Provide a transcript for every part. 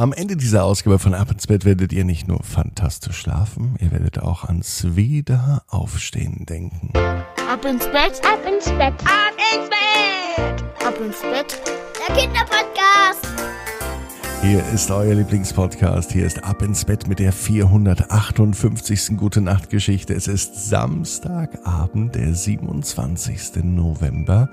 Am Ende dieser Ausgabe von Ab ins Bett werdet ihr nicht nur fantastisch schlafen, ihr werdet auch ans Wiederaufstehen denken. Ab ins Bett, ab ins Bett, ab ins Bett, ab ins Bett. Der Kinderpodcast. Hier ist euer Lieblingspodcast. Hier ist Ab ins Bett mit der 458. Gute Nacht Geschichte. Es ist Samstagabend, der 27. November.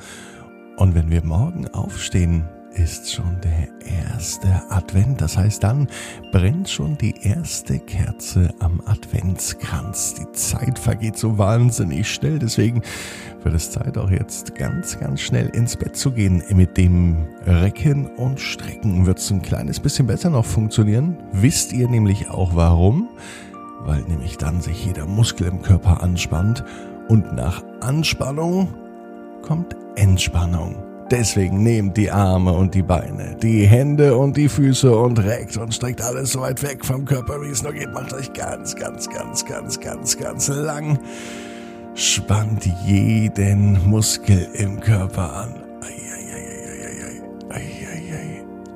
Und wenn wir morgen aufstehen, ist schon der erste Advent. Das heißt, dann brennt schon die erste Kerze am Adventskranz. Die Zeit vergeht so wahnsinnig schnell. Deswegen wird es Zeit, auch jetzt ganz, ganz schnell ins Bett zu gehen. Mit dem Recken und Strecken wird es ein kleines bisschen besser noch funktionieren. Wisst ihr nämlich auch warum? Weil nämlich dann sich jeder Muskel im Körper anspannt und nach Anspannung kommt Entspannung. Deswegen nehmt die Arme und die Beine, die Hände und die Füße und reckt und streckt alles so weit weg vom Körper, wie es nur geht. Macht euch ganz, ganz, ganz, ganz, ganz, ganz lang. Spannt jeden Muskel im Körper an.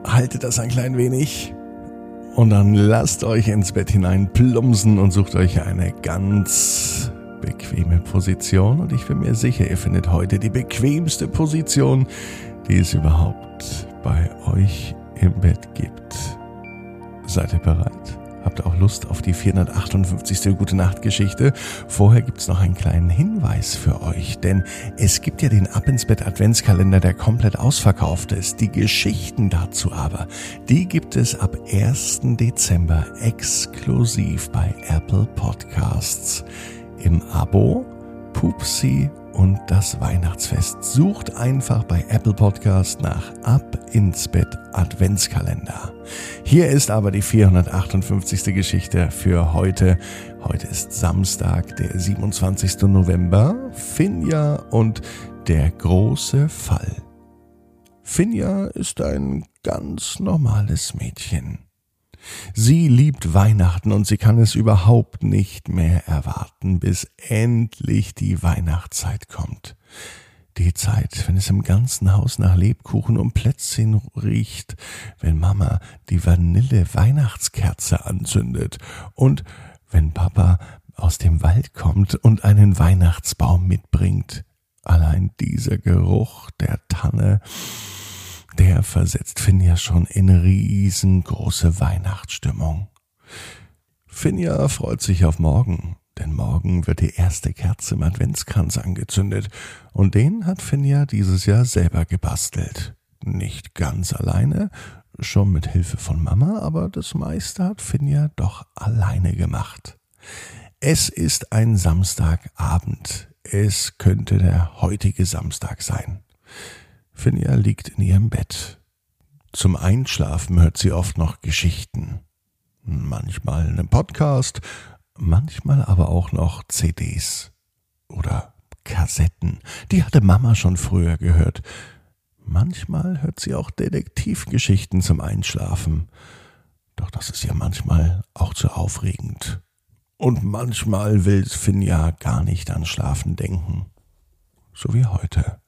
Haltet das ein klein wenig. Und dann lasst euch ins Bett hinein plumsen und sucht euch eine ganz bequeme Position und ich bin mir sicher, ihr findet heute die bequemste Position, die es überhaupt bei euch im Bett gibt. Seid ihr bereit? Habt auch Lust auf die 458. Gute Nacht Geschichte? Vorher gibt's noch einen kleinen Hinweis für euch, denn es gibt ja den Ab ins Bett Adventskalender, der komplett ausverkauft ist. Die Geschichten dazu aber, die gibt es ab 1. Dezember exklusiv bei Apple Podcasts im Abo Pupsi und das Weihnachtsfest. Sucht einfach bei Apple Podcast nach Ab ins Bett Adventskalender. Hier ist aber die 458. Geschichte für heute. Heute ist Samstag, der 27. November. Finja und der große Fall. Finja ist ein ganz normales Mädchen. Sie liebt Weihnachten und sie kann es überhaupt nicht mehr erwarten, bis endlich die Weihnachtszeit kommt. Die Zeit, wenn es im ganzen Haus nach Lebkuchen und Plätzchen riecht, wenn Mama die Vanille-Weihnachtskerze anzündet und wenn Papa aus dem Wald kommt und einen Weihnachtsbaum mitbringt. Allein dieser Geruch der Tanne, der versetzt Finja schon in riesengroße Weihnachtsstimmung. Finja freut sich auf morgen, denn morgen wird die erste Kerze im Adventskranz angezündet und den hat Finja dieses Jahr selber gebastelt. Nicht ganz alleine, schon mit Hilfe von Mama, aber das meiste hat Finja doch alleine gemacht. Es ist ein Samstagabend. Es könnte der heutige Samstag sein. Finja liegt in ihrem Bett. Zum Einschlafen hört sie oft noch Geschichten. Manchmal einen Podcast, manchmal aber auch noch CDs oder Kassetten. Die hatte Mama schon früher gehört. Manchmal hört sie auch Detektivgeschichten zum Einschlafen. Doch das ist ja manchmal auch zu aufregend. Und manchmal will Finja gar nicht an Schlafen denken. So wie heute.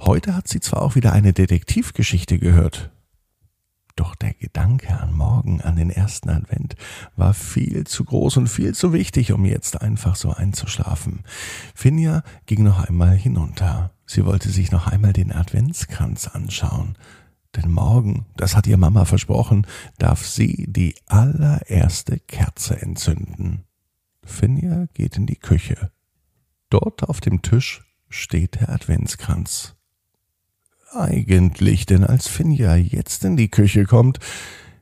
Heute hat sie zwar auch wieder eine Detektivgeschichte gehört, doch der Gedanke an morgen, an den ersten Advent, war viel zu groß und viel zu wichtig, um jetzt einfach so einzuschlafen. Finja ging noch einmal hinunter. Sie wollte sich noch einmal den Adventskranz anschauen. Denn morgen, das hat ihr Mama versprochen, darf sie die allererste Kerze entzünden. Finja geht in die Küche. Dort auf dem Tisch steht der Adventskranz. Eigentlich, denn als Finja jetzt in die Küche kommt,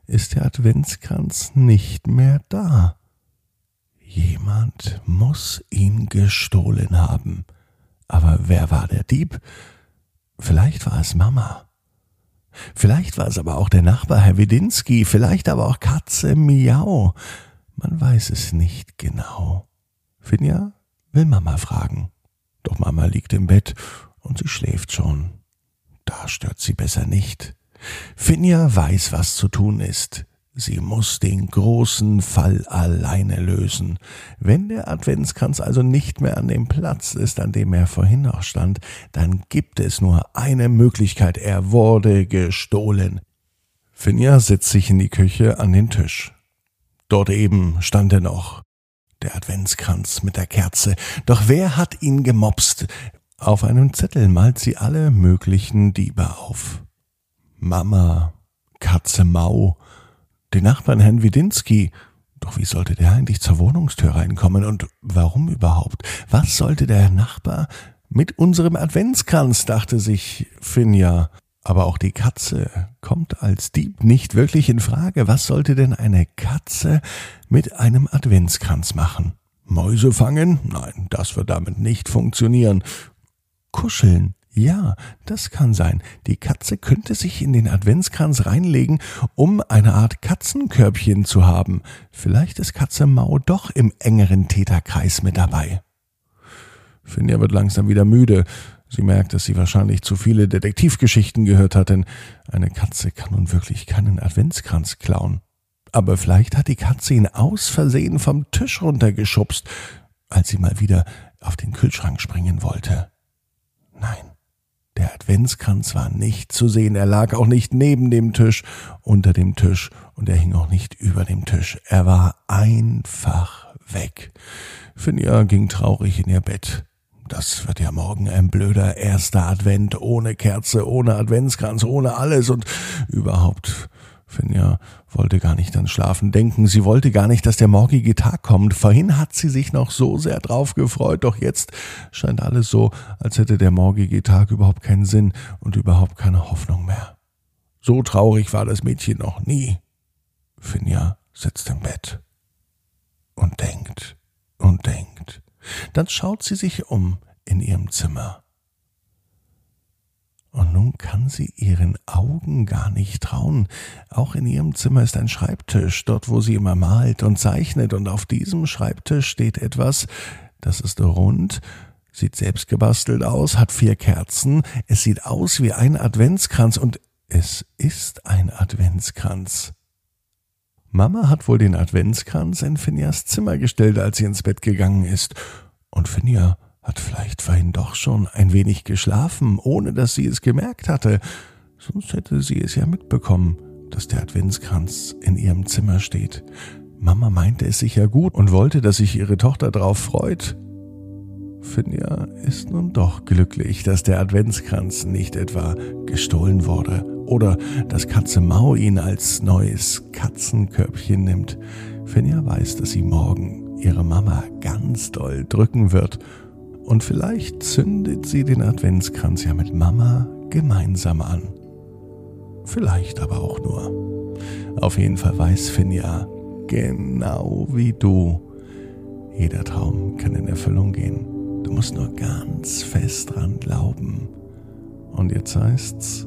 ist der Adventskranz nicht mehr da. Jemand muss ihn gestohlen haben. Aber wer war der Dieb? Vielleicht war es Mama. Vielleicht war es aber auch der Nachbar Herr Wedinski, vielleicht aber auch Katze Miau. Man weiß es nicht genau. Finja will Mama fragen. Doch Mama liegt im Bett und sie schläft schon. Da stört sie besser nicht. Finja weiß, was zu tun ist. Sie muss den großen Fall alleine lösen. Wenn der Adventskranz also nicht mehr an dem Platz ist, an dem er vorhin noch stand, dann gibt es nur eine Möglichkeit. Er wurde gestohlen. Finja setzt sich in die Küche an den Tisch. Dort eben stand er noch, der Adventskranz mit der Kerze. Doch wer hat ihn gemopst? Auf einem Zettel malt sie alle möglichen Diebe auf. Mama, Katze Mau, den Nachbarn Herrn Widinski. Doch wie sollte der eigentlich zur Wohnungstür reinkommen und warum überhaupt? Was sollte der Nachbar mit unserem Adventskranz, dachte sich Finja. Aber auch die Katze kommt als Dieb nicht wirklich in Frage. Was sollte denn eine Katze mit einem Adventskranz machen? Mäuse fangen? Nein, das wird damit nicht funktionieren. Kuscheln? Ja, das kann sein. Die Katze könnte sich in den Adventskranz reinlegen, um eine Art Katzenkörbchen zu haben. Vielleicht ist Katze Mau doch im engeren Täterkreis mit dabei. Finja wird langsam wieder müde. Sie merkt, dass sie wahrscheinlich zu viele Detektivgeschichten gehört hat, denn eine Katze kann nun wirklich keinen Adventskranz klauen. Aber vielleicht hat die Katze ihn aus Versehen vom Tisch runtergeschubst, als sie mal wieder auf den Kühlschrank springen wollte. Nein, der Adventskranz war nicht zu sehen, er lag auch nicht neben dem Tisch, unter dem Tisch, und er hing auch nicht über dem Tisch. Er war einfach weg. Finja ging traurig in ihr Bett. Das wird ja morgen ein blöder erster Advent ohne Kerze, ohne Adventskranz, ohne alles und überhaupt. Finja wollte gar nicht an Schlafen denken. Sie wollte gar nicht, dass der morgige Tag kommt. Vorhin hat sie sich noch so sehr drauf gefreut, doch jetzt scheint alles so, als hätte der morgige Tag überhaupt keinen Sinn und überhaupt keine Hoffnung mehr. So traurig war das Mädchen noch nie. Finja sitzt im Bett und denkt und denkt. Dann schaut sie sich um in ihrem Zimmer. Und nun kann sie ihren Augen gar nicht trauen. Auch in ihrem Zimmer ist ein Schreibtisch, dort wo sie immer malt und zeichnet, und auf diesem Schreibtisch steht etwas, das ist rund, sieht selbst gebastelt aus, hat vier Kerzen, es sieht aus wie ein Adventskranz, und es ist ein Adventskranz. Mama hat wohl den Adventskranz in Finjas Zimmer gestellt, als sie ins Bett gegangen ist. Und Finja hat vielleicht vorhin doch schon ein wenig geschlafen, ohne dass sie es gemerkt hatte. Sonst hätte sie es ja mitbekommen, dass der Adventskranz in ihrem Zimmer steht. Mama meinte es sicher gut und wollte, dass sich ihre Tochter drauf freut. Finja ist nun doch glücklich, dass der Adventskranz nicht etwa gestohlen wurde oder dass Katze Mau ihn als neues Katzenkörbchen nimmt. Finja weiß, dass sie morgen ihre Mama ganz doll drücken wird und vielleicht zündet sie den Adventskranz ja mit Mama gemeinsam an. Vielleicht aber auch nur. Auf jeden Fall weiß Finja, genau wie du, jeder Traum kann in Erfüllung gehen. Du musst nur ganz fest dran glauben. Und jetzt heißt's,